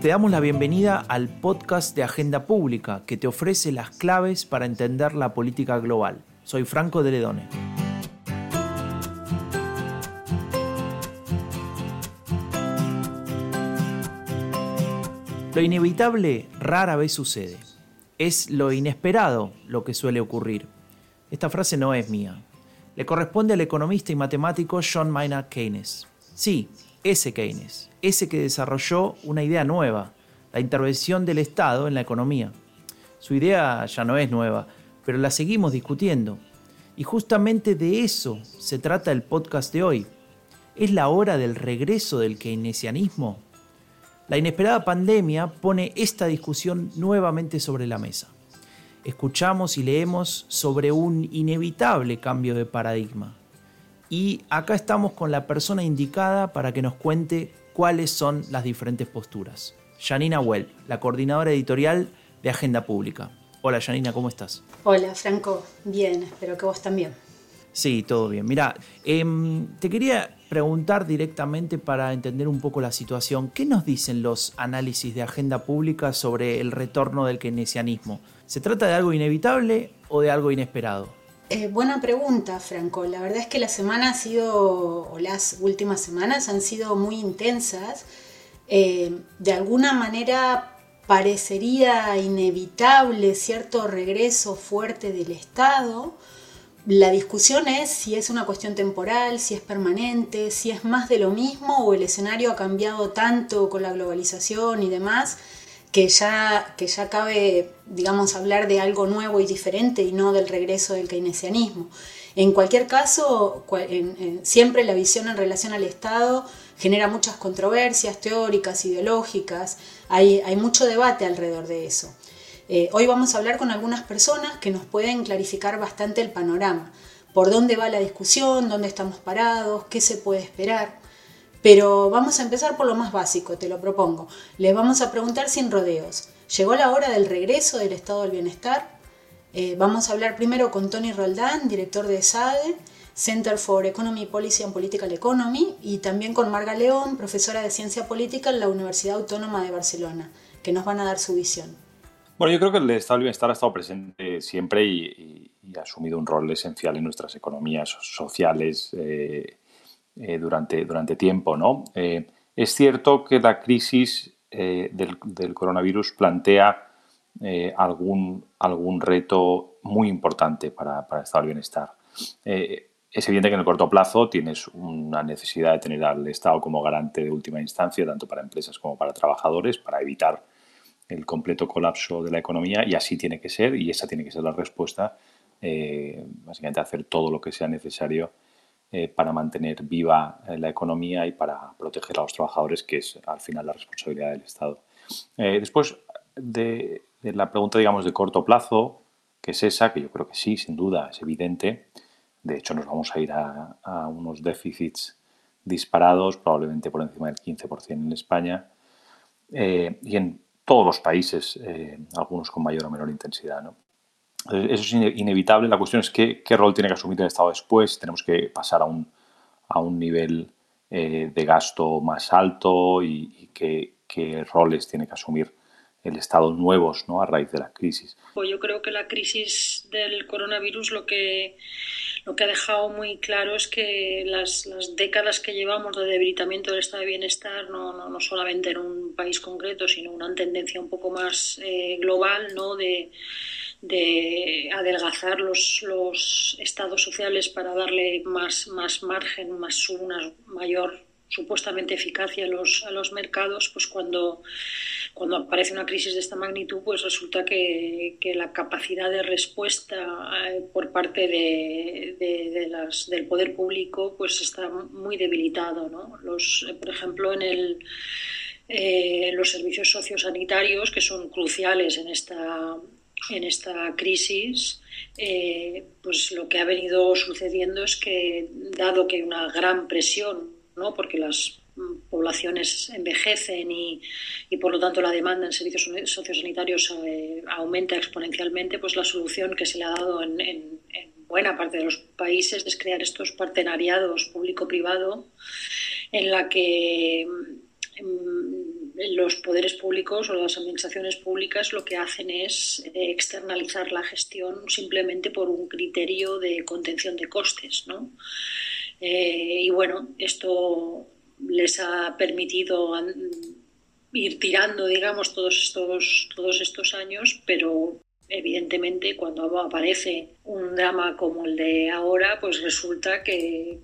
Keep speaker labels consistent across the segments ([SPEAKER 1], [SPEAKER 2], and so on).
[SPEAKER 1] Te damos la bienvenida al podcast de Agenda Pública que te ofrece las claves para entender la política global. Soy Franco de Ledone. Lo inevitable rara vez sucede. Es lo inesperado lo que suele ocurrir. Esta frase no es mía. Le corresponde al economista y matemático John Maynard Keynes. Sí, ese Keynes, ese que desarrolló una idea nueva, la intervención del Estado en la economía. Su idea ya no es nueva, pero la seguimos discutiendo. Y justamente de eso se trata el podcast de hoy. ¿Es la hora del regreso del keynesianismo? La inesperada pandemia pone esta discusión nuevamente sobre la mesa. Escuchamos y leemos sobre un inevitable cambio de paradigma y acá estamos con la persona indicada para que nos cuente cuáles son las diferentes posturas. Janina Well, la coordinadora editorial de Agenda Pública. Hola Janina, ¿cómo estás?
[SPEAKER 2] Hola Franco, bien, espero que vos también.
[SPEAKER 1] Sí, todo bien. Mira, em, te quería preguntar directamente para entender un poco la situación. ¿Qué nos dicen los análisis de agenda pública sobre el retorno del keynesianismo? ¿Se trata de algo inevitable o de algo inesperado?
[SPEAKER 2] Eh, buena pregunta, Franco. La verdad es que la semana ha sido, o las últimas semanas han sido muy intensas. Eh, de alguna manera parecería inevitable cierto regreso fuerte del Estado. La discusión es si es una cuestión temporal, si es permanente, si es más de lo mismo o el escenario ha cambiado tanto con la globalización y demás que ya, que ya cabe, digamos, hablar de algo nuevo y diferente y no del regreso del keynesianismo. En cualquier caso, siempre la visión en relación al Estado genera muchas controversias teóricas, ideológicas, hay, hay mucho debate alrededor de eso. Eh, hoy vamos a hablar con algunas personas que nos pueden clarificar bastante el panorama, por dónde va la discusión, dónde estamos parados, qué se puede esperar. Pero vamos a empezar por lo más básico, te lo propongo. Les vamos a preguntar sin rodeos. ¿Llegó la hora del regreso del estado del bienestar? Eh, vamos a hablar primero con Tony Roldán, director de SADE, Center for Economy Policy and Political Economy, y también con Marga León, profesora de Ciencia Política en la Universidad Autónoma de Barcelona, que nos van a dar su visión.
[SPEAKER 3] Bueno, yo creo que el estado del bienestar ha estado presente siempre y, ha asumido un rol esencial en nuestras economías sociales. Eh, eh, durante, durante tiempo. ¿no? Eh, es cierto que la crisis eh, del, coronavirus plantea algún, algún reto muy importante para, para el estado del bienestar. es evidente que en el corto plazo tienes una necesidad de tener al Estado como garante de última instancia, tanto para empresas como para trabajadores, para evitar el completo colapso de la economía y así tiene que ser y esa tiene que ser la respuesta, básicamente hacer todo lo que sea necesario eh, para mantener viva eh, la economía y para proteger a los trabajadores, que es al final la responsabilidad del Estado. Eh, después de, la pregunta, digamos, de corto plazo, que es esa, que yo creo que sí, sin duda, es evidente. De hecho, nos vamos a ir a, unos déficits disparados, probablemente por encima del 15% en España, y en todos los países, algunos con mayor o menor intensidad. ¿no? Eso es inevitable. La cuestión es qué, qué rol tiene que asumir el Estado después. Tenemos que pasar a un, a un nivel eh, de gasto más alto y, qué, qué, roles tiene que asumir el Estado nuevos ¿no? a raíz de la crisis.
[SPEAKER 4] Pues yo creo que la crisis del coronavirus lo que, lo que ha dejado muy claro es que las, las décadas que llevamos de debilitamiento del estado de bienestar, no, no, no, solamente en un país concreto, sino una tendencia un poco más eh, global, ¿no? de de adelgazar los, los estados sociales para darle más, más margen, más una mayor supuestamente eficacia a los, a los mercados, pues cuando, cuando aparece una crisis de esta magnitud, pues resulta que, que la capacidad de respuesta eh, por parte de, de, las, del poder público pues está muy debilitado. ¿no? Los, por ejemplo, en el, eh, los servicios sociosanitarios, que son cruciales en esta, en esta crisis, eh, pues lo que ha venido sucediendo es que, dado que hay una gran presión, ¿no? porque las poblaciones envejecen y, y por lo tanto la demanda en servicios sociosanitarios eh, aumenta exponencialmente, pues la solución que se le ha dado en, en, buena parte de los países es crear estos partenariados público-privado
[SPEAKER 5] en la que mm, los poderes públicos o las administraciones públicas lo que hacen es eh, externalizar la gestión simplemente por un criterio de contención de costes. ¿no? Eh, y bueno, esto les ha permitido ir tirando, digamos, todos estos, todos estos años, pero evidentemente cuando aparece un drama como el de ahora, pues resulta que,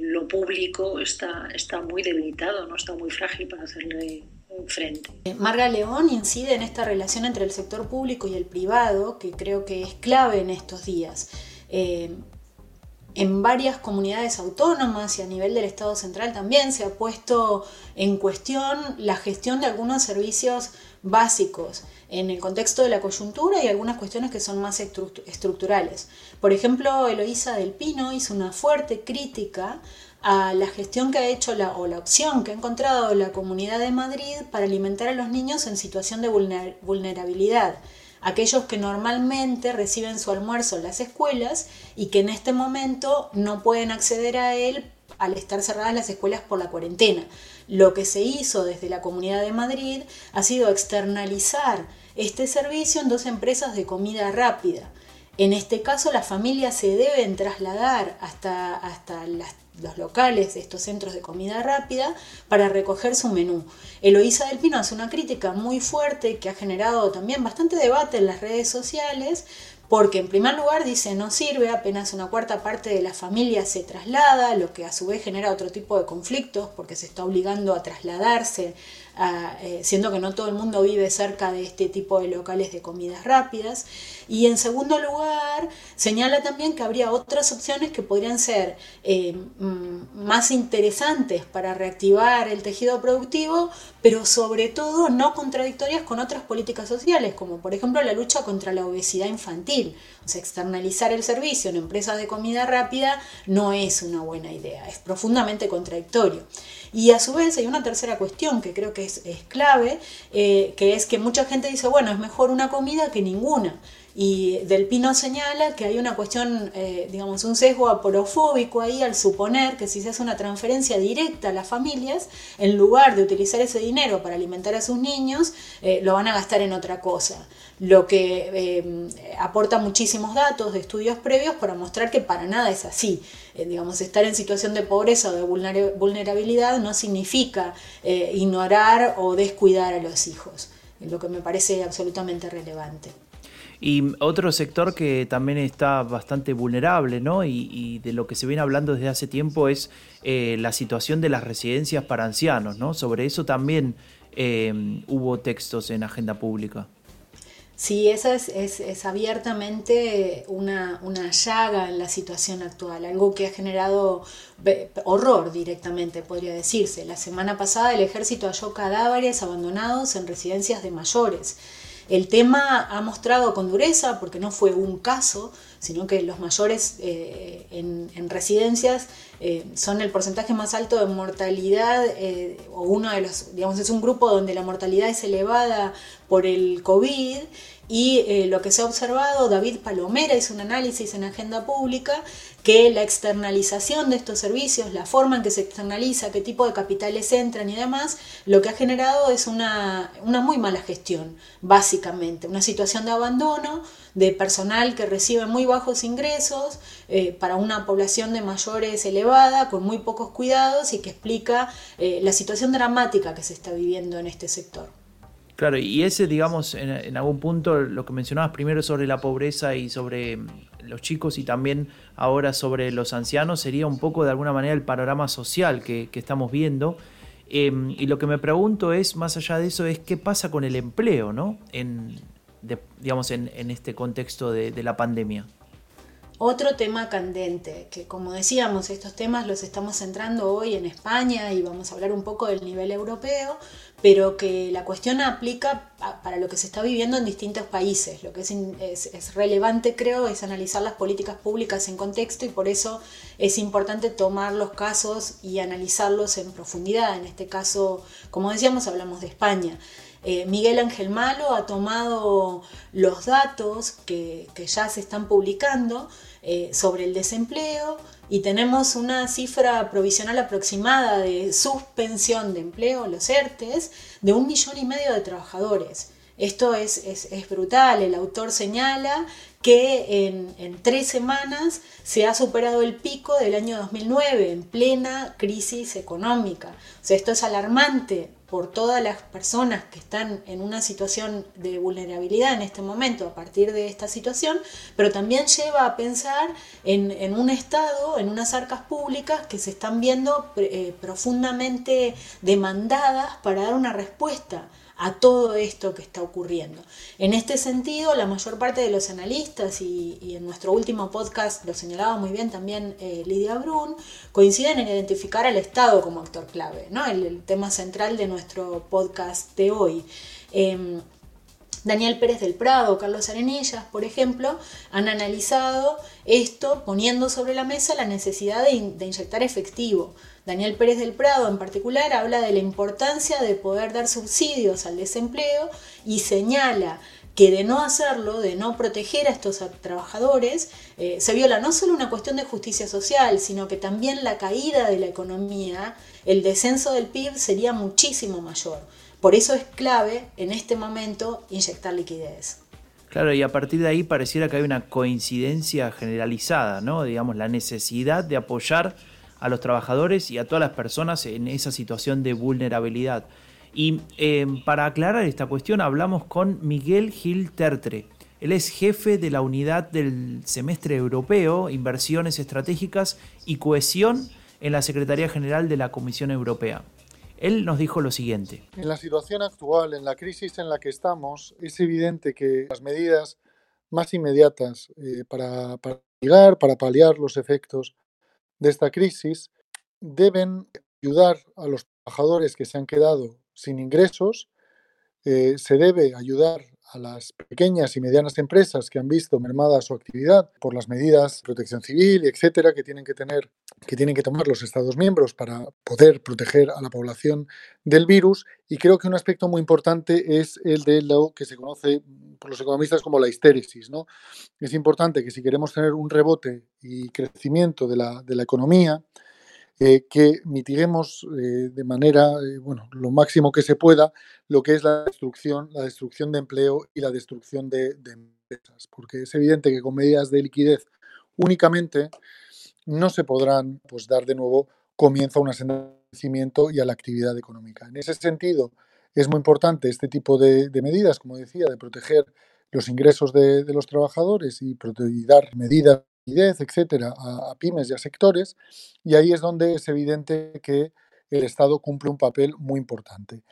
[SPEAKER 5] lo público está, está muy debilitado, no está muy frágil para hacerle frente.
[SPEAKER 2] Marga León incide en esta relación entre el sector público y el privado, que creo que es clave en estos días. Eh, en varias comunidades autónomas y a nivel del Estado central también se ha puesto en cuestión la gestión de algunos servicios básicos en el contexto de la coyuntura y algunas cuestiones que son más estructurales. Por ejemplo, Eloísa del Pino hizo una fuerte crítica a la gestión que ha hecho o la opción que ha encontrado la Comunidad de Madrid para alimentar a los niños en situación de vulnerabilidad aquellos que normalmente reciben su almuerzo en las escuelas y que en este momento no pueden acceder a él al estar cerradas las escuelas por la cuarentena. Lo que se hizo desde la Comunidad de Madrid ha sido externalizar este servicio en dos empresas de comida rápida. En este caso, las familias se deben trasladar hasta, hasta las los locales de estos centros de comida rápida para recoger su menú. Eloísa del Pino hace una crítica muy fuerte que ha generado también bastante debate en las redes sociales porque en primer lugar dice no sirve, apenas una cuarta parte de la familia se traslada, lo que a su vez genera otro tipo de conflictos porque se está obligando a trasladarse eh, siendo que no todo el mundo vive cerca de este tipo de locales de comidas rápidas. Y en segundo lugar, señala también que habría otras opciones que podrían ser eh, mm, más interesantes para reactivar el tejido productivo, pero sobre todo no contradictorias con otras políticas sociales, como por ejemplo la lucha contra la obesidad infantil. Externalizar el servicio en empresas de comida rápida no es una buena idea, es profundamente contradictorio. Y a su vez hay una tercera cuestión que creo que es, clave, eh, que es que mucha gente dice, bueno, es mejor una comida que ninguna. Y Del Pino señala que hay una cuestión, eh, digamos, un sesgo aporofóbico ahí al suponer que si se hace una transferencia directa a las familias, en lugar de utilizar ese dinero para alimentar a sus niños, eh, lo van a gastar en otra cosa. Lo que eh, aporta muchísimos datos de estudios previos para mostrar que para nada es así. digamos, estar en situación de pobreza o de vulnerabilidad no significa ignorar o descuidar a los hijos, lo que me parece absolutamente relevante.
[SPEAKER 1] Y otro sector que también está bastante vulnerable, ¿no? Y, de lo que se viene hablando desde hace tiempo es eh, la situación de las residencias para ancianos, ¿no? Sobre eso también eh, hubo textos en agenda pública.
[SPEAKER 2] Sí, esa es, abiertamente una, una, llaga en la situación actual, algo que ha generado horror directamente, podría decirse. La semana pasada el ejército halló cadáveres abandonados en residencias de mayores. El tema ha mostrado con dureza, porque no fue un caso, sino que los mayores eh, en, residencias eh, son el porcentaje más alto de mortalidad, eh, o uno de los, digamos, es un grupo donde la mortalidad es elevada por el COVID y lo que se ha observado, David Palomera hizo un análisis en Agenda Pública, que la externalización de estos servicios, la forma en que se externaliza, qué tipo de capitales entran y demás, lo que ha generado es una, muy mala gestión, básicamente, una situación de abandono, de personal que recibe muy bajos ingresos eh, para una población de mayores elevada, con muy pocos cuidados y que explica eh, la situación dramática que se está viviendo en este sector.
[SPEAKER 1] Claro, y ese, digamos, en, algún punto, lo que mencionabas primero sobre la pobreza y sobre los chicos y también ahora sobre los ancianos, sería un poco de alguna manera el panorama social que, estamos viendo. Em, y lo que me pregunto es, más allá de eso, es qué pasa con el empleo, ¿no? En, digamos, en, este contexto de la pandemia.
[SPEAKER 2] Otro tema candente, que como decíamos, estos temas los estamos centrando hoy en España y vamos a hablar un poco del nivel europeo, pero que la cuestión aplica para lo que se está viviendo en distintos países. Lo que es, relevante, creo, es analizar las políticas públicas en contexto y por eso es importante tomar los casos y analizarlos en profundidad. En este caso, como decíamos, hablamos de España. Eh, Miguel Ángel Malo ha tomado los datos que, que ya se están publicando eh, sobre el desempleo y tenemos una cifra provisional aproximada de suspensión de empleo, los ERTES, de un millón y medio de trabajadores. Esto es, es, brutal. El autor señala que en, en, tres semanas se ha superado el pico del año 2009, en plena crisis económica. O sea, esto es alarmante por todas las personas que están en una situación de vulnerabilidad en este momento a partir de esta situación, pero también lleva a pensar en, un Estado, en unas arcas públicas que se están viendo eh, profundamente demandadas para dar una respuesta a todo esto que está ocurriendo. En este sentido, la mayor parte de los analistas, y, en nuestro último podcast lo señalaba muy bien también eh, Lidia Brun, coinciden en identificar al Estado como actor clave, ¿no? el, tema central de nuestro podcast de hoy. Em, Daniel Pérez del Prado, Carlos Arenillas, por ejemplo, han analizado esto poniendo sobre la mesa la necesidad de, inyectar efectivo Daniel Pérez del Prado en particular habla de la importancia de poder dar subsidios al desempleo y señala que de no hacerlo, de no proteger a estos trabajadores, eh, se viola no solo una cuestión de justicia social, sino que también la caída de la economía, el descenso del PIB sería muchísimo mayor. Por eso es clave en este momento inyectar liquidez.
[SPEAKER 1] Claro, y a partir de ahí pareciera que hay una coincidencia generalizada, ¿no? Digamos, la necesidad de apoyar a los trabajadores y a todas las personas en esa situación de vulnerabilidad. Y em, para aclarar esta cuestión hablamos con Miguel Gil Tertre. Él es jefe de la unidad del semestre europeo, inversiones estratégicas y cohesión en la Secretaría General de la Comisión Europea. Él nos dijo lo siguiente.
[SPEAKER 6] En la situación actual, en la crisis en la que estamos, es evidente que las medidas más inmediatas eh, para, para, paliar los efectos de esta crisis deben ayudar a los trabajadores que se han quedado sin ingresos, eh, se debe ayudar a las pequeñas y medianas empresas que han visto mermada su actividad por las medidas de protección civil, etcétera, que tienen que tener, que tienen que tomar los Estados miembros para poder proteger a la población del virus. Y creo que un aspecto muy importante es el de lo que se conoce por los economistas como la histéresis. ¿no? Es importante que si queremos tener un rebote y crecimiento de la, de la economía, eh, que mitiguemos eh, de manera, eh, bueno, lo máximo que se pueda lo que es la destrucción, la destrucción de empleo y la destrucción de, empresas, porque es evidente que con medidas de liquidez únicamente no se podrán pues, dar de nuevo comienzo a un asentamiento y a la actividad económica. En ese sentido, es muy importante este tipo de, medidas, como decía, de proteger los ingresos de, los trabajadores y, y dar medidas etcétera, a, pymes y a sectores, y ahí es donde es evidente que el Estado cumple un papel muy importante.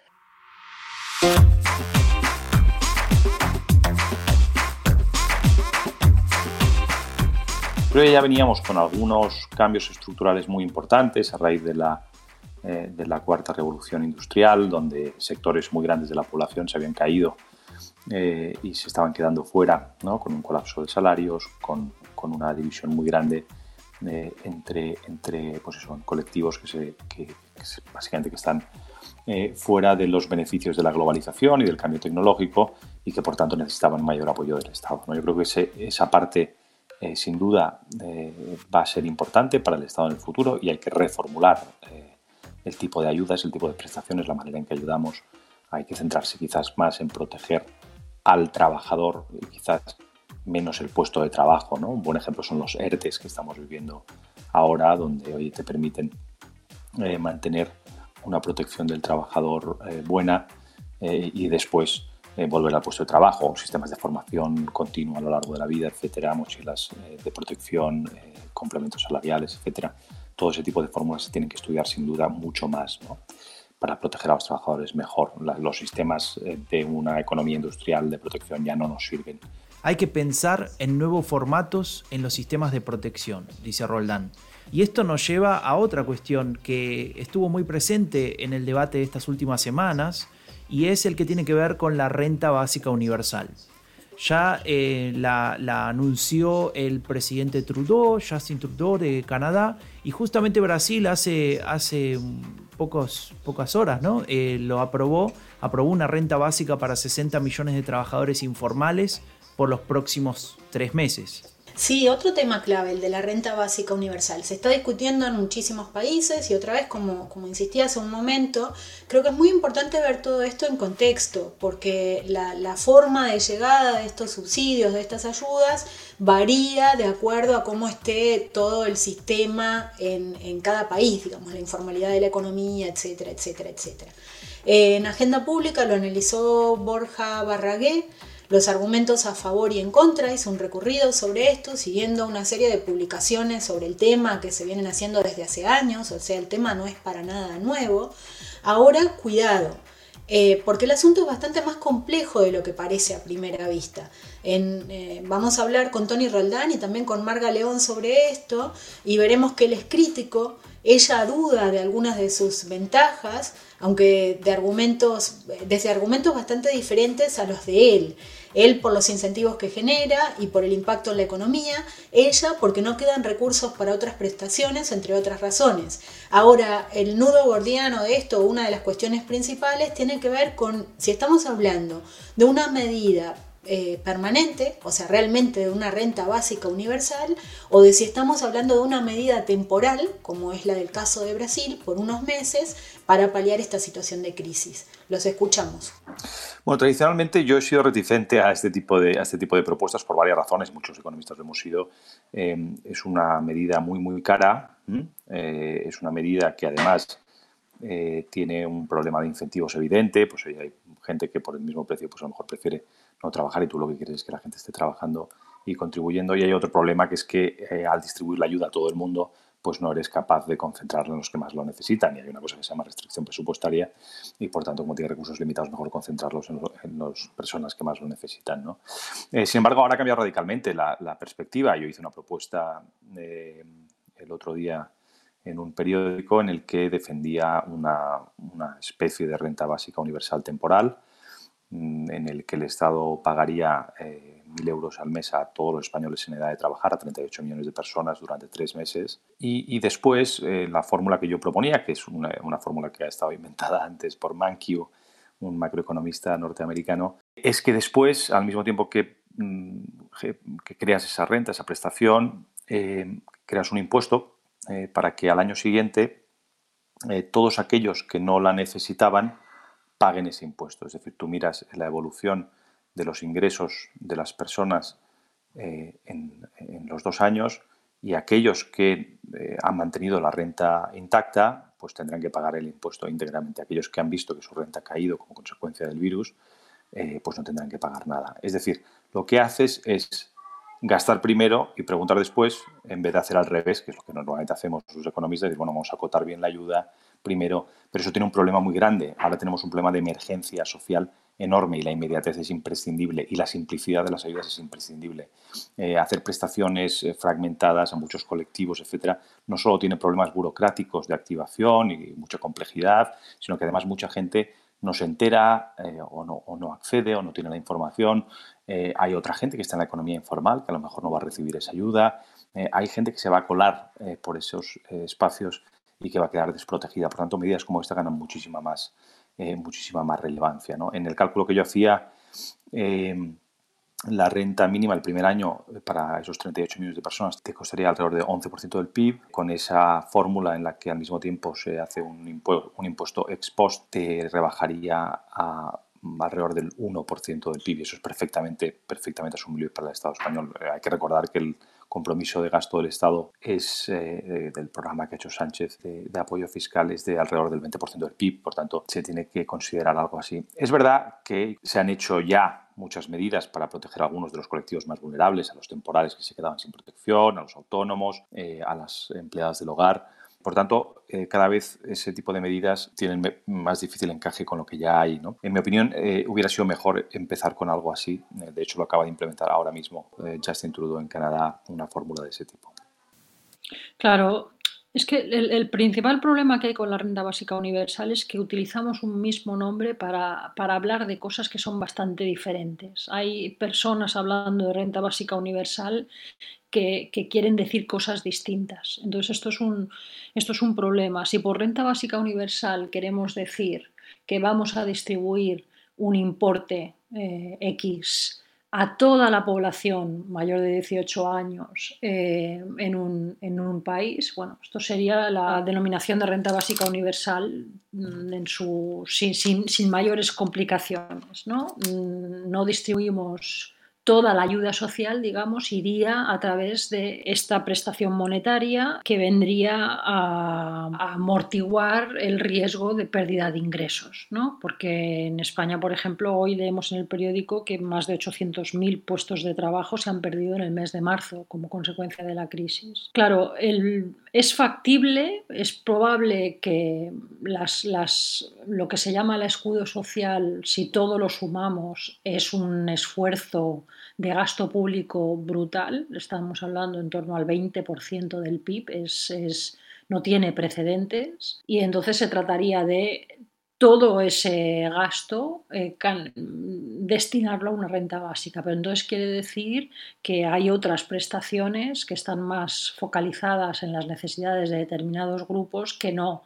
[SPEAKER 3] Creo ya veníamos con algunos cambios estructurales muy importantes a raíz de la, eh, de la cuarta revolución industrial, donde sectores muy grandes de la población se habían caído eh, y se estaban quedando fuera, ¿no? con un colapso de salarios, con con una división muy grande eh, entre, entre pues eso, colectivos que, se, que, básicamente que están eh, fuera de los beneficios de la globalización y del cambio tecnológico y que por tanto necesitaban mayor apoyo del Estado. ¿no? Yo creo que esa parte eh, sin duda va a ser importante para el Estado en el futuro y hay que reformular el tipo de ayudas, el tipo de prestaciones, la manera en que ayudamos. Hay que centrarse quizás más en proteger al trabajador y quizás menos el puesto de trabajo. ¿no? Un buen ejemplo son los ERTES que estamos viviendo ahora, donde hoy te permiten eh, mantener una protección del trabajador eh, buena eh, y después volver al puesto de trabajo, sistemas de formación continua a lo largo de la vida, etcétera, mochilas de protección, complementos salariales, etcétera. Todo ese tipo de fórmulas se tienen que estudiar sin duda mucho más para proteger a los trabajadores mejor. los sistemas de una economía industrial de protección ya no nos sirven
[SPEAKER 1] hay que pensar en nuevos formatos en los sistemas de protección, dice Roldán. Y esto nos lleva a otra cuestión que estuvo muy presente en el debate de estas últimas semanas y es el que tiene que ver con la renta básica universal. Ya eh, la, anunció el presidente Trudeau, Justin Trudeau de Canadá, y justamente Brasil hace, hace pocos, pocas horas ¿no? Eh, lo aprobó, aprobó una renta básica para 60 millones de trabajadores informales por los próximos tres meses.
[SPEAKER 2] Sí, otro tema clave, el de la renta básica universal. Se está discutiendo en muchísimos países y otra vez, como, como insistí hace un momento, creo que es muy importante ver todo esto en contexto, porque la, forma de llegada de estos subsidios, de estas ayudas, varía de acuerdo a cómo esté todo el sistema en, en cada país, digamos, la informalidad de la economía, etcétera, etcétera, etcétera. En Agenda Pública lo analizó Borja Barragué, los argumentos a favor y en contra, hizo un recorrido sobre esto, siguiendo una serie de publicaciones sobre el tema que se vienen haciendo desde hace años, o sea, el tema no es para nada nuevo. Ahora, cuidado, eh, porque el asunto es bastante más complejo de lo que parece a primera vista. Eh, vamos a hablar con Tony Roldán y también con Marga León sobre esto y veremos que él es crítico, ella duda de algunas de sus ventajas, aunque de argumentos, desde argumentos bastante diferentes a los de él. Él por los incentivos que genera y por el impacto en la economía, ella porque no quedan recursos para otras prestaciones, entre otras razones. Ahora, el nudo gordiano de esto, una de las cuestiones principales, tiene que ver con si estamos hablando de una medida eh, permanente, o sea, realmente de una renta básica universal, o de si estamos hablando de una medida temporal, como es la del caso de Brasil, por unos meses, para paliar esta situación de crisis. Los escuchamos.
[SPEAKER 3] Bueno, tradicionalmente yo he sido reticente a este tipo de, a este tipo de propuestas por varias razones, muchos economistas lo hemos sido. Eh, es una medida muy, muy cara, eh, es una medida que además tiene un problema de incentivos evidente, pues hay gente que por el mismo precio pues a lo mejor prefiere no trabajar y tú lo que quieres es que la gente esté trabajando y contribuyendo. Y hay otro problema que es que eh, al distribuir la ayuda a todo el mundo, pues no eres capaz de concentrarlo en los que más lo necesitan. Y hay una cosa que se llama restricción presupuestaria y por tanto, como tiene recursos limitados, mejor concentrarlos en, las personas que más lo necesitan. ¿no? Eh, sin embargo, ahora ha cambiado radicalmente la, perspectiva. Yo hice una propuesta eh, el otro día en un periódico en el que defendía una, una especie de renta básica universal temporal Mm, en el que el Estado pagaría eh, mil euros al mes a todos los españoles en edad de trabajar, a 38 millones de personas durante tres meses. Y, después, eh, la fórmula que yo proponía, que es una, fórmula que ha estado inventada antes por Mankiw, un macroeconomista norteamericano, es que después, al mismo tiempo que, mm, que creas esa renta, esa prestación, eh, creas un impuesto para que al año siguiente todos aquellos que no la necesitaban paguen ese impuesto. Es decir, tú miras la evolución de los ingresos de las personas eh, en, los dos años y aquellos que eh, han mantenido la renta intacta, pues tendrán que pagar el impuesto íntegramente. Aquellos que han visto que su renta ha caído como consecuencia del virus, eh, pues no tendrán que pagar nada. Es decir, lo que haces es gastar primero y preguntar después, en vez de hacer al revés, que es lo que normalmente hacemos los economistas, decir, bueno, vamos a acotar bien la ayuda primero, pero eso tiene un problema muy grande. Ahora tenemos un problema de emergencia social enorme y la inmediatez es imprescindible y la simplicidad de las ayudas es imprescindible. Eh, hacer prestaciones eh, fragmentadas a muchos colectivos, etcétera, no solo tiene problemas burocráticos de activación y mucha complejidad, sino que además mucha gente no se entera eh, o, no, o, no, accede o no tiene la información. hay otra gente que está en la economía informal que a lo mejor no va a recibir esa ayuda. hay gente que se va a colar por esos espacios y que va a quedar desprotegida. Por tanto, medidas como esta ganan muchísima más, eh, muchísima más relevancia. ¿no? En el cálculo que yo hacía, eh, la renta mínima el primer año para esos 38 millones de personas te costaría alrededor de 11% del PIB. Con esa fórmula en la que al mismo tiempo se hace un, impuesto, un impuesto ex post, te rebajaría a alrededor del 1% del PIB. Eso es perfectamente, perfectamente asumible para el Estado español. Eh, hay que recordar que el compromiso de gasto del Estado es eh, del programa que ha hecho Sánchez de, apoyo fiscal es de alrededor del 20% del PIB, por tanto se tiene que considerar algo así. Es verdad que se han hecho ya muchas medidas para proteger a algunos de los colectivos más vulnerables, a los temporales que se quedaban sin protección, a los autónomos, eh, a las empleadas del hogar. Por tanto, eh, cada vez ese tipo de medidas tienen más difícil encaje con lo que ya hay. ¿no? En mi opinión, eh, hubiera sido mejor empezar con algo así. Eh, de hecho, lo acaba de implementar ahora mismo Justin Trudeau en Canadá, una fórmula de ese tipo.
[SPEAKER 5] Claro, es que el, principal problema que hay con la renta básica universal es que utilizamos un mismo nombre para, para, hablar de cosas que son bastante diferentes. Hay personas hablando de renta básica universal que, quieren decir cosas distintas. Entonces esto es, un, esto es un problema. Si por renta básica universal queremos decir que vamos a distribuir un importe eh, X
[SPEAKER 4] a toda la población mayor de 18 años eh, en, un, país, bueno, esto sería la denominación de renta básica universal mm, en su, sin, sin mayores complicaciones. ¿no? Mm, no distribuimos toda la ayuda social, digamos, iría a través de esta prestación monetaria que vendría a, amortiguar el riesgo de pérdida de ingresos, ¿no? Porque en España, por ejemplo, hoy leemos en el periódico que más de 800.000 puestos de trabajo se han perdido en el mes de marzo como consecuencia de la crisis. Claro, es factible, es probable que lo que se llama el escudo social, si todo lo sumamos, es un esfuerzo de gasto público brutal, estamos hablando en torno al 20% del PIB, es, no tiene precedentes. Y entonces se trataría de todo ese gasto eh, destinarlo a una renta básica. Pero entonces quiere decir que hay otras prestaciones que están más focalizadas en las necesidades de determinados grupos que no,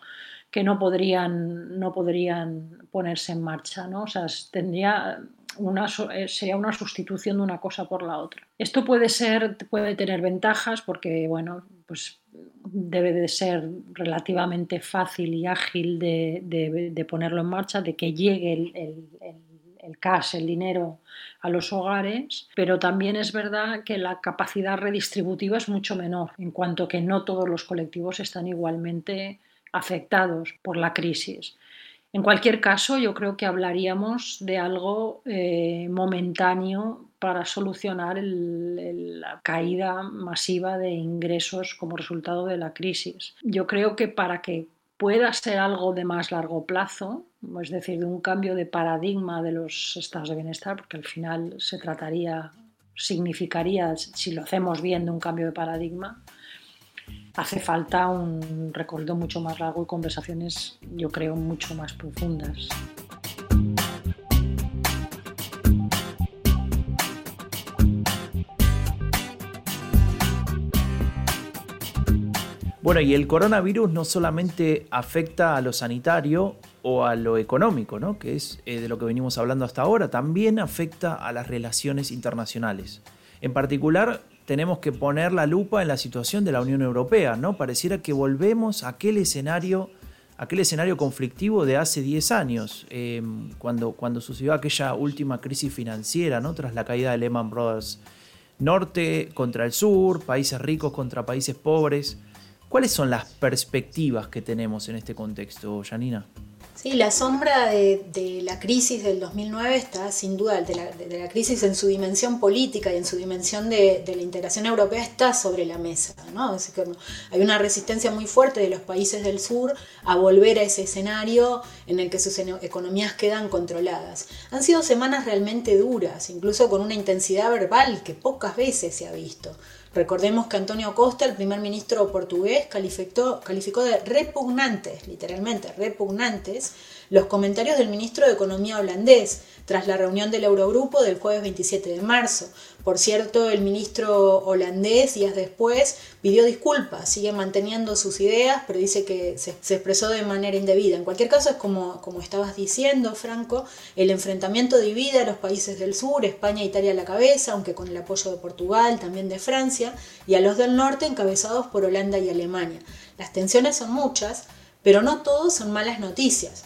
[SPEAKER 4] que no podrían, no podrían ponerse en marcha. ¿no? O sea, tendría, una, eh, una sustitución de una cosa por la otra. Esto puede ser, puede tener ventajas porque, bueno, pues debe de ser relativamente fácil y ágil de, ponerlo en marcha, de que llegue el, cash, el dinero a los hogares, pero también es verdad que la capacidad redistributiva es mucho menor, en cuanto que no todos los colectivos están igualmente afectados por la crisis. En cualquier caso, yo creo que hablaríamos de algo eh, momentáneo para solucionar la caída masiva de ingresos como resultado de la crisis. Yo creo que para que pueda ser algo de más largo plazo, es decir, de un cambio de paradigma de los estados de bienestar, porque al final se trataría, significaría, si lo hacemos bien, de un cambio de paradigma, hace falta un recorrido mucho más largo y conversaciones, yo creo, mucho más profundas.
[SPEAKER 1] Bueno, y el coronavirus no solamente afecta a lo sanitario o a lo económico, ¿no? que es eh, de lo que venimos hablando hasta ahora, también afecta a las relaciones internacionales. En particular, tenemos que poner la lupa en la situación de la Unión Europea, ¿no? Pareciera que volvemos a aquel escenario, aquel escenario conflictivo de hace 10 años, em, cuando, cuando sucedió aquella última crisis financiera, ¿no? Tras la caída de Lehman Brothers. Norte contra el sur, países ricos contra países pobres. ¿Cuáles son las perspectivas que tenemos en este contexto, Janina?
[SPEAKER 2] Sí, la sombra de, la crisis del 2009 está sin duda, de la, crisis en su dimensión política y en su dimensión de, la integración europea está sobre la mesa. ¿no? hay una resistencia muy fuerte de los países del sur a volver a ese escenario en el que sus economías quedan controladas. Han sido semanas realmente duras, incluso con una intensidad verbal que pocas veces se ha visto. Recordemos que Antonio Costa, el primer ministro portugués, calificó, calificó de repugnantes, literalmente repugnantes, los comentarios del ministro de Economía holandés tras la reunión del Eurogrupo del jueves 27 de marzo. Por cierto, el ministro holandés días después pidió disculpas, sigue manteniendo sus ideas, pero dice que se, expresó de manera indebida. En cualquier caso, es como, como estabas diciendo, Franco, el enfrentamiento divide a los países del sur, España e Italia a la cabeza, aunque con el apoyo de Portugal, también de Francia, y a los del norte encabezados por Holanda y Alemania. Las tensiones son muchas, pero no todos son malas noticias.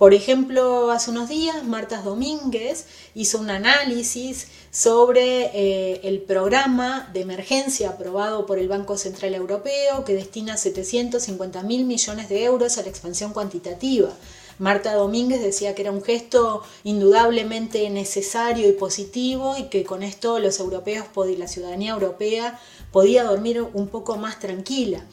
[SPEAKER 2] Por ejemplo, hace unos días Marta Domínguez hizo un análisis sobre eh, el programa de emergencia aprobado por el Banco Central Europeo que destina 750 mil millones de euros a la expansión cuantitativa. Marta Domínguez decía que era un gesto indudablemente necesario y positivo y que con esto los europeos, la ciudadanía europea podía dormir un poco más tranquila.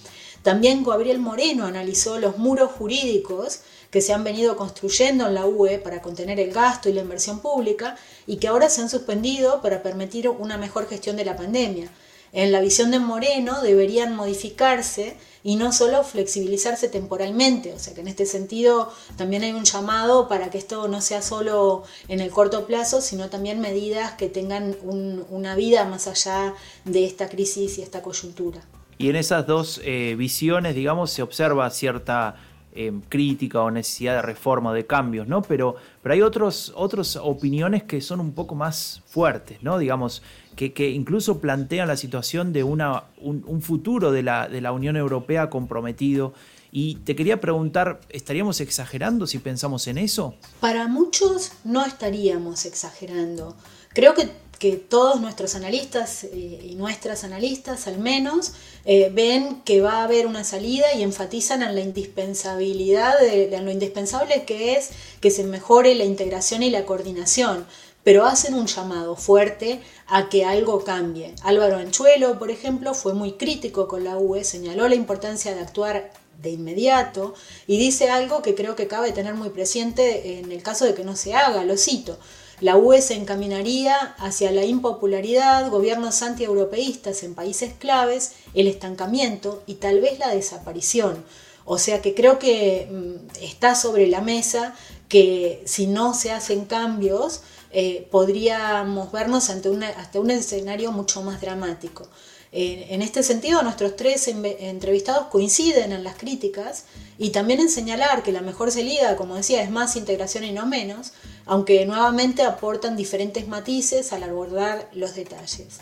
[SPEAKER 2] También Gabriel Moreno analizó los muros jurídicos que se han venido construyendo en la UE para contener el gasto y la inversión pública y que ahora se han suspendido para permitir una mejor gestión de la pandemia. En la visión de Moreno deberían modificarse y no solo flexibilizarse temporalmente. O sea que en este sentido también hay un llamado para que esto no sea solo en el corto plazo, sino también medidas que tengan una vida más allá de esta crisis y esta coyuntura.
[SPEAKER 1] Y en esas dos eh, visiones, digamos, se observa cierta eh, crítica o necesidad de reforma o de cambios, ¿no? Pero, pero hay otros, otras opiniones que son un poco más fuertes, ¿no? Digamos, que, que incluso plantean la situación de una, un, futuro de la, de la Unión Europea comprometido. Y te quería preguntar, ¿estaríamos exagerando si pensamos en eso?
[SPEAKER 2] Para muchos no estaríamos exagerando. Creo que que todos nuestros analistas eh, y nuestras analistas al menos eh, ven que va a haber una salida y enfatizan en la indispensabilidad, de, en lo indispensable que es que se mejore la integración y la coordinación, pero hacen un llamado fuerte a que algo cambie. Álvaro Anchuelo, por ejemplo, fue muy crítico con la UE, señaló la importancia de actuar de inmediato y dice algo que creo que cabe tener muy presente en el caso de que no se haga, lo cito. La UE se encaminaría hacia la impopularidad, gobiernos antieuropeístas en países claves, el estancamiento y tal vez la desaparición. O sea que creo que mm, está sobre la mesa que si no se hacen cambios, eh, podríamos vernos ante hasta un escenario mucho más dramático. en este sentido, nuestros tres entrevistados coinciden en las críticas y también en señalar que la mejor salida, como decía, es más integración y no menos, aunque nuevamente aportan diferentes matices al abordar los detalles.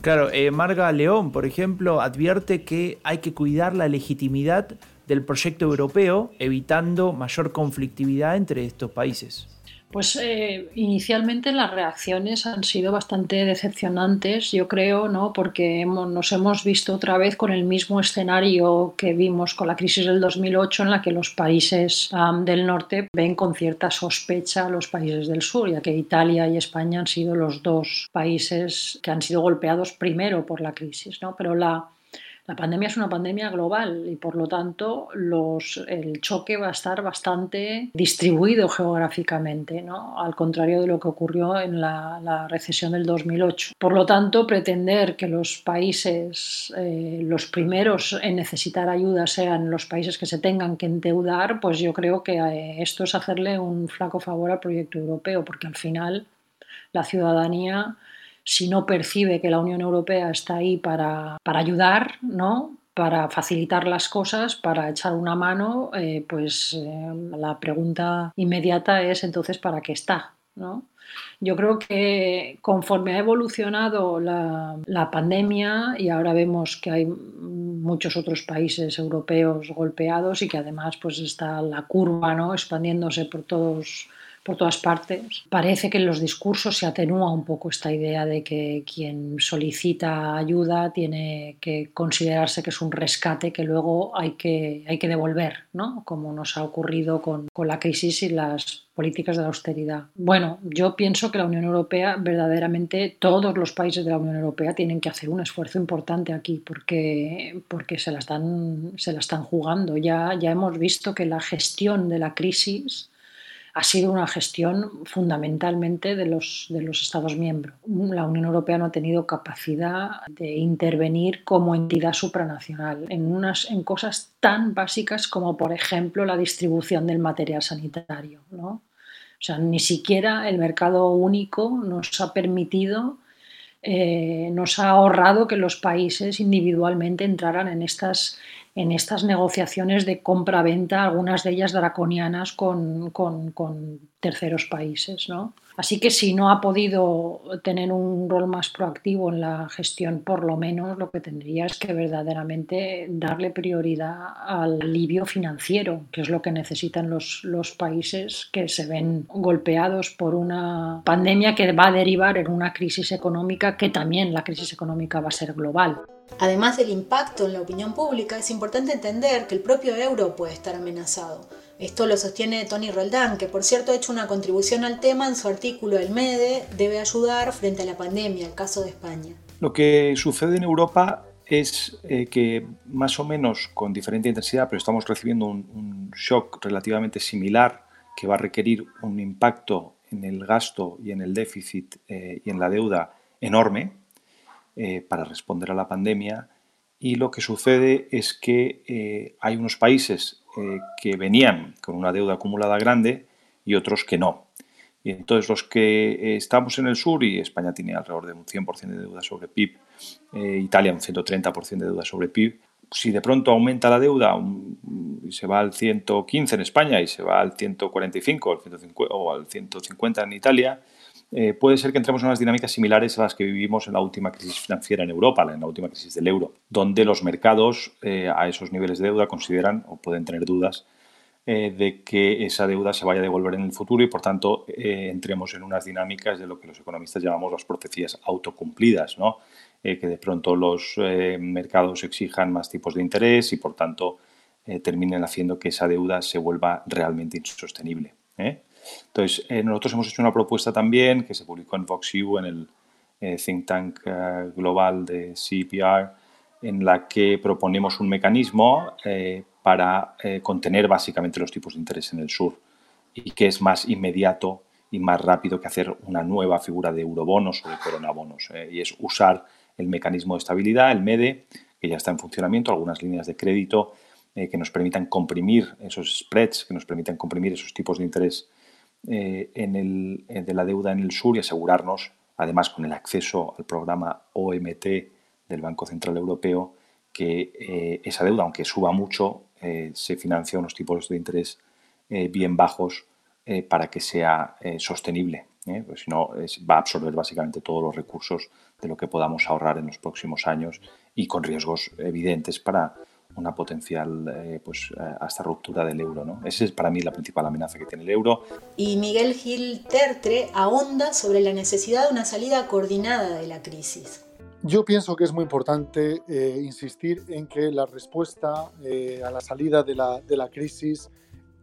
[SPEAKER 1] Claro, eh, Marga León, por ejemplo, advierte que hay que cuidar la legitimidad del proyecto europeo, evitando mayor conflictividad entre estos países.
[SPEAKER 4] Pues eh, inicialmente las reacciones han sido bastante decepcionantes, yo creo, ¿no? porque nos hemos visto otra vez con el mismo escenario que vimos con la crisis del 2008, en la que los países del norte ven con cierta sospecha a los países del sur, ya que Italia y España han sido los dos países que han sido golpeados primero por la crisis. ¿no? Pero la, la pandemia es una pandemia global y por lo tanto el choque va a estar bastante distribuido geográficamente, ¿no? al contrario de lo que ocurrió en la, recesión del 2008. Por lo tanto, pretender que los países, eh, los primeros en necesitar ayuda sean los países que se tengan que endeudar, pues yo creo que eh, esto es hacerle un flaco favor al proyecto europeo, porque al final la ciudadanía si no percibe que la Unión Europea está ahí para, ayudar, ¿no? para facilitar las cosas, para echar una mano, eh, pues eh, la pregunta inmediata es entonces ¿para qué está? ¿no? Yo creo que conforme ha evolucionado la, la, pandemia y ahora vemos que hay muchos otros países europeos golpeados y que además pues está la curva ¿no? expandiéndose por todos por todas partes. Parece que en los discursos se atenúa un poco esta idea de que quien solicita ayuda tiene que considerarse que es un rescate que luego hay que, hay que devolver, ¿no? como nos ha ocurrido con, con la crisis y las políticas de la austeridad. Bueno, yo pienso que la Unión Europea, verdaderamente todos los países de la Unión Europea tienen que hacer un esfuerzo importante aquí porque, porque se, la están, se la están jugando. Ya, ya hemos visto que la gestión de la crisis ha sido una gestión fundamentalmente de los, de los Estados miembros. La Unión Europea no ha tenido capacidad de intervenir como entidad supranacional en, unas, en cosas tan básicas como, por ejemplo, la distribución del material sanitario. ¿no? O sea, ni siquiera el mercado único nos ha permitido eh, nos ha ahorrado que los países individualmente entraran en estas, en estas negociaciones de compra-venta, algunas de ellas draconianas con, terceros países. ¿no? Así que si no ha podido tener un rol más proactivo en la gestión, por lo menos lo que tendría es que verdaderamente darle prioridad al alivio financiero, que es lo que necesitan los países que se ven golpeados por una pandemia que va a derivar en una crisis económica, que también la crisis económica va a ser global.
[SPEAKER 2] Además del impacto en la opinión pública, es importante entender que el propio euro puede estar amenazado. Esto lo sostiene Tony Roldán, que por cierto ha hecho una contribución al tema en su artículo El MEDE debe ayudar frente a la pandemia, el caso de España.
[SPEAKER 3] Lo que sucede en Europa es eh, que más o menos con diferente intensidad, pero estamos recibiendo un, shock relativamente similar que va a requerir un impacto en el gasto y en el déficit eh, y en la deuda enorme eh, para responder a la pandemia. Y lo que sucede es que hay unos países eh, que venían con una deuda acumulada grande y otros que no. Y entonces los que eh, estamos en el sur, y España tiene alrededor de un 100% de deuda sobre PIB, eh, Italia un 130% de deuda sobre PIB, si de pronto aumenta la deuda, se va al 115 en España y se va al 145 o al 150 en Italia, eh, puede ser que entremos en unas dinámicas similares a las que vivimos en la última crisis financiera en Europa, en la última crisis del euro, donde los mercados eh, a esos niveles de deuda consideran o pueden tener dudas eh, de que esa deuda se vaya a devolver en el futuro y por tanto entremos en unas dinámicas de lo que los economistas llamamos las profecías autocumplidas, ¿no? que de pronto los mercados exijan más tipos de interés y por tanto terminen haciendo que esa deuda se vuelva realmente insostenible. Entonces, eh, nosotros hemos hecho una propuesta también que se publicó en VoxU, en el eh, think tank eh, global de CPR, en la que proponemos un mecanismo para contener básicamente los tipos de interés en el sur y que es más inmediato y más rápido que hacer una nueva figura de eurobonos o de coronabonos. y es usar el mecanismo de estabilidad, el MEDE, que ya está en funcionamiento, algunas líneas de crédito que nos permitan comprimir esos spreads, que nos permitan comprimir esos tipos de interés eh, en el, eh, de la deuda en el sur y asegurarnos, además con el acceso al programa OMT del Banco Central Europeo, que eh, esa deuda, aunque suba mucho, se financia a unos tipos de interés bien bajos para que sea sostenible. Pues si no, va a absorber básicamente todos los recursos de lo que podamos ahorrar en los próximos años y con riesgos evidentes para una potencial eh, pues, eh, hasta ruptura del euro. ¿no? Esa es para mí la principal amenaza que tiene el euro.
[SPEAKER 2] Y Miguel Gil Tertre ahonda sobre la necesidad de una salida coordinada de la crisis.
[SPEAKER 6] Yo pienso que es muy importante eh, insistir en que la respuesta a la salida de la, de la, crisis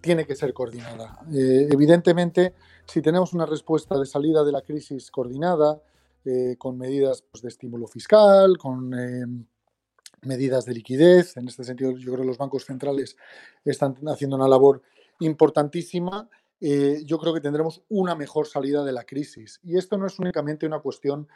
[SPEAKER 6] tiene que ser coordinada. evidentemente, si tenemos una respuesta de salida de la crisis coordinada, con medidas pues, de estímulo fiscal, con medidas de liquidez. En este sentido, yo creo que los bancos centrales están haciendo una labor importantísima. Eh, yo creo que tendremos una mejor salida de la crisis. Y esto no es únicamente una cuestión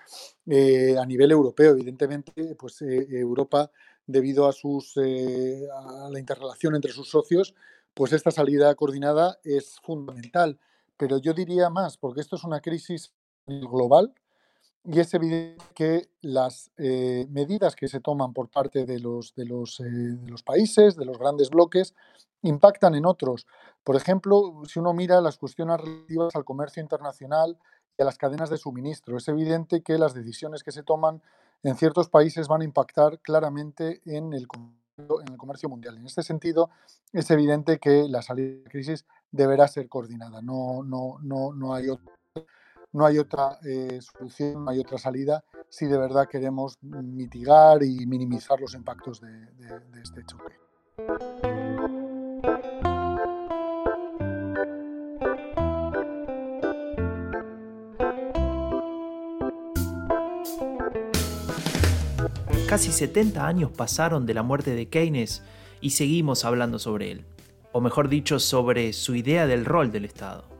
[SPEAKER 6] eh, a nivel europeo. Evidentemente, pues eh, Europa, debido a, sus, a la interrelación entre sus socios, pues esta salida coordinada es fundamental. Pero yo diría más, porque esto es una crisis global, y es evidente que las eh, medidas que se toman por parte de los, de, los, eh, de los, países, de los grandes bloques, impactan en otros. Por ejemplo, si uno mira las cuestiones relativas al comercio internacional y a las cadenas de suministro, es evidente que las decisiones que se toman en ciertos países van a impactar claramente en el, en el comercio mundial. En este sentido, es evidente que la salida de la crisis deberá ser coordinada. No, no, no, no hay otro no hay otra eh, solución, no hay otra salida si de verdad queremos mitigar y minimizar los impactos de, de este choque.
[SPEAKER 1] Casi 70 años pasaron de la muerte de Keynes y seguimos hablando sobre él, o mejor dicho, sobre su idea del rol del Estado.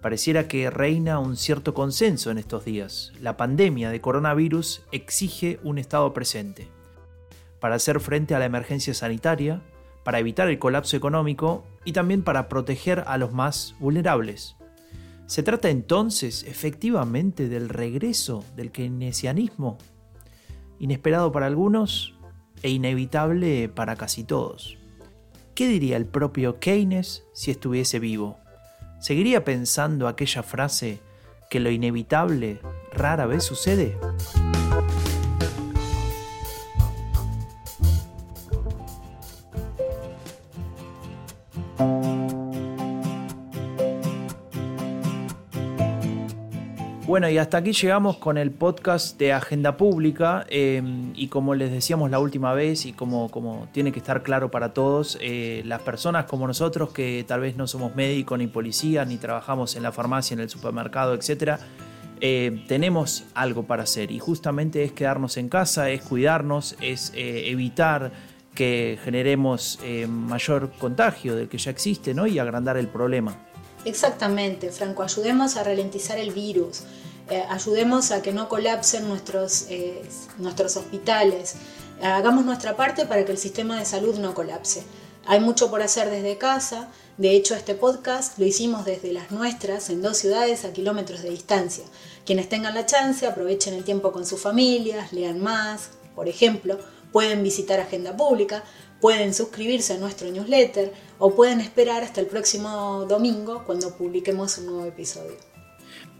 [SPEAKER 1] Pareciera que reina un cierto consenso en estos días. La pandemia de coronavirus exige un Estado presente para hacer frente a la emergencia sanitaria, para evitar el colapso económico y también para proteger a los más vulnerables. ¿Se trata entonces efectivamente del regreso del keynesianismo? Inesperado para algunos e inevitable para casi todos. ¿Qué diría el propio Keynes si estuviese vivo? ¿Seguiría pensando aquella frase que lo inevitable rara vez sucede? Bueno, y hasta aquí llegamos con el podcast de Agenda Pública eh, y como les decíamos la última vez y como, como tiene que estar claro para todos, eh, las personas como nosotros que tal vez no somos médicos ni policía ni trabajamos en la farmacia, en el supermercado, etc., eh, tenemos algo para hacer y justamente es quedarnos en casa, es cuidarnos, es evitar que generemos mayor contagio del que ya existe ¿no? y agrandar el problema.
[SPEAKER 2] Exactamente, Franco, ayudemos a ralentizar el virus, eh, ayudemos a que no colapsen nuestros, eh, nuestros hospitales, hagamos nuestra parte para que el sistema de salud no colapse. Hay mucho por hacer desde casa, de hecho este podcast lo hicimos desde las nuestras, en dos ciudades a kilómetros de distancia. Quienes tengan la chance aprovechen el tiempo con sus familias, lean más, por ejemplo, pueden visitar Agenda Pública, pueden suscribirse a nuestro newsletter o pueden esperar hasta el próximo domingo cuando publiquemos un nuevo episodio.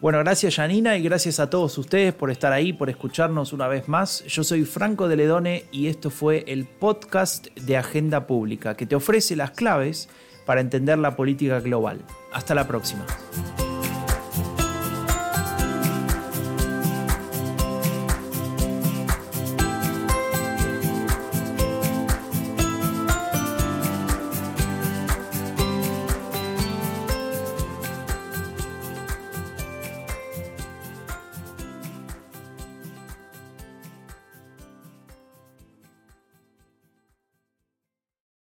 [SPEAKER 1] Bueno, gracias Janina y gracias a todos ustedes por estar ahí, por escucharnos una vez más. Yo soy Franco de Ledone y esto fue el podcast de Agenda Pública que te ofrece las claves para entender la política global. Hasta la próxima.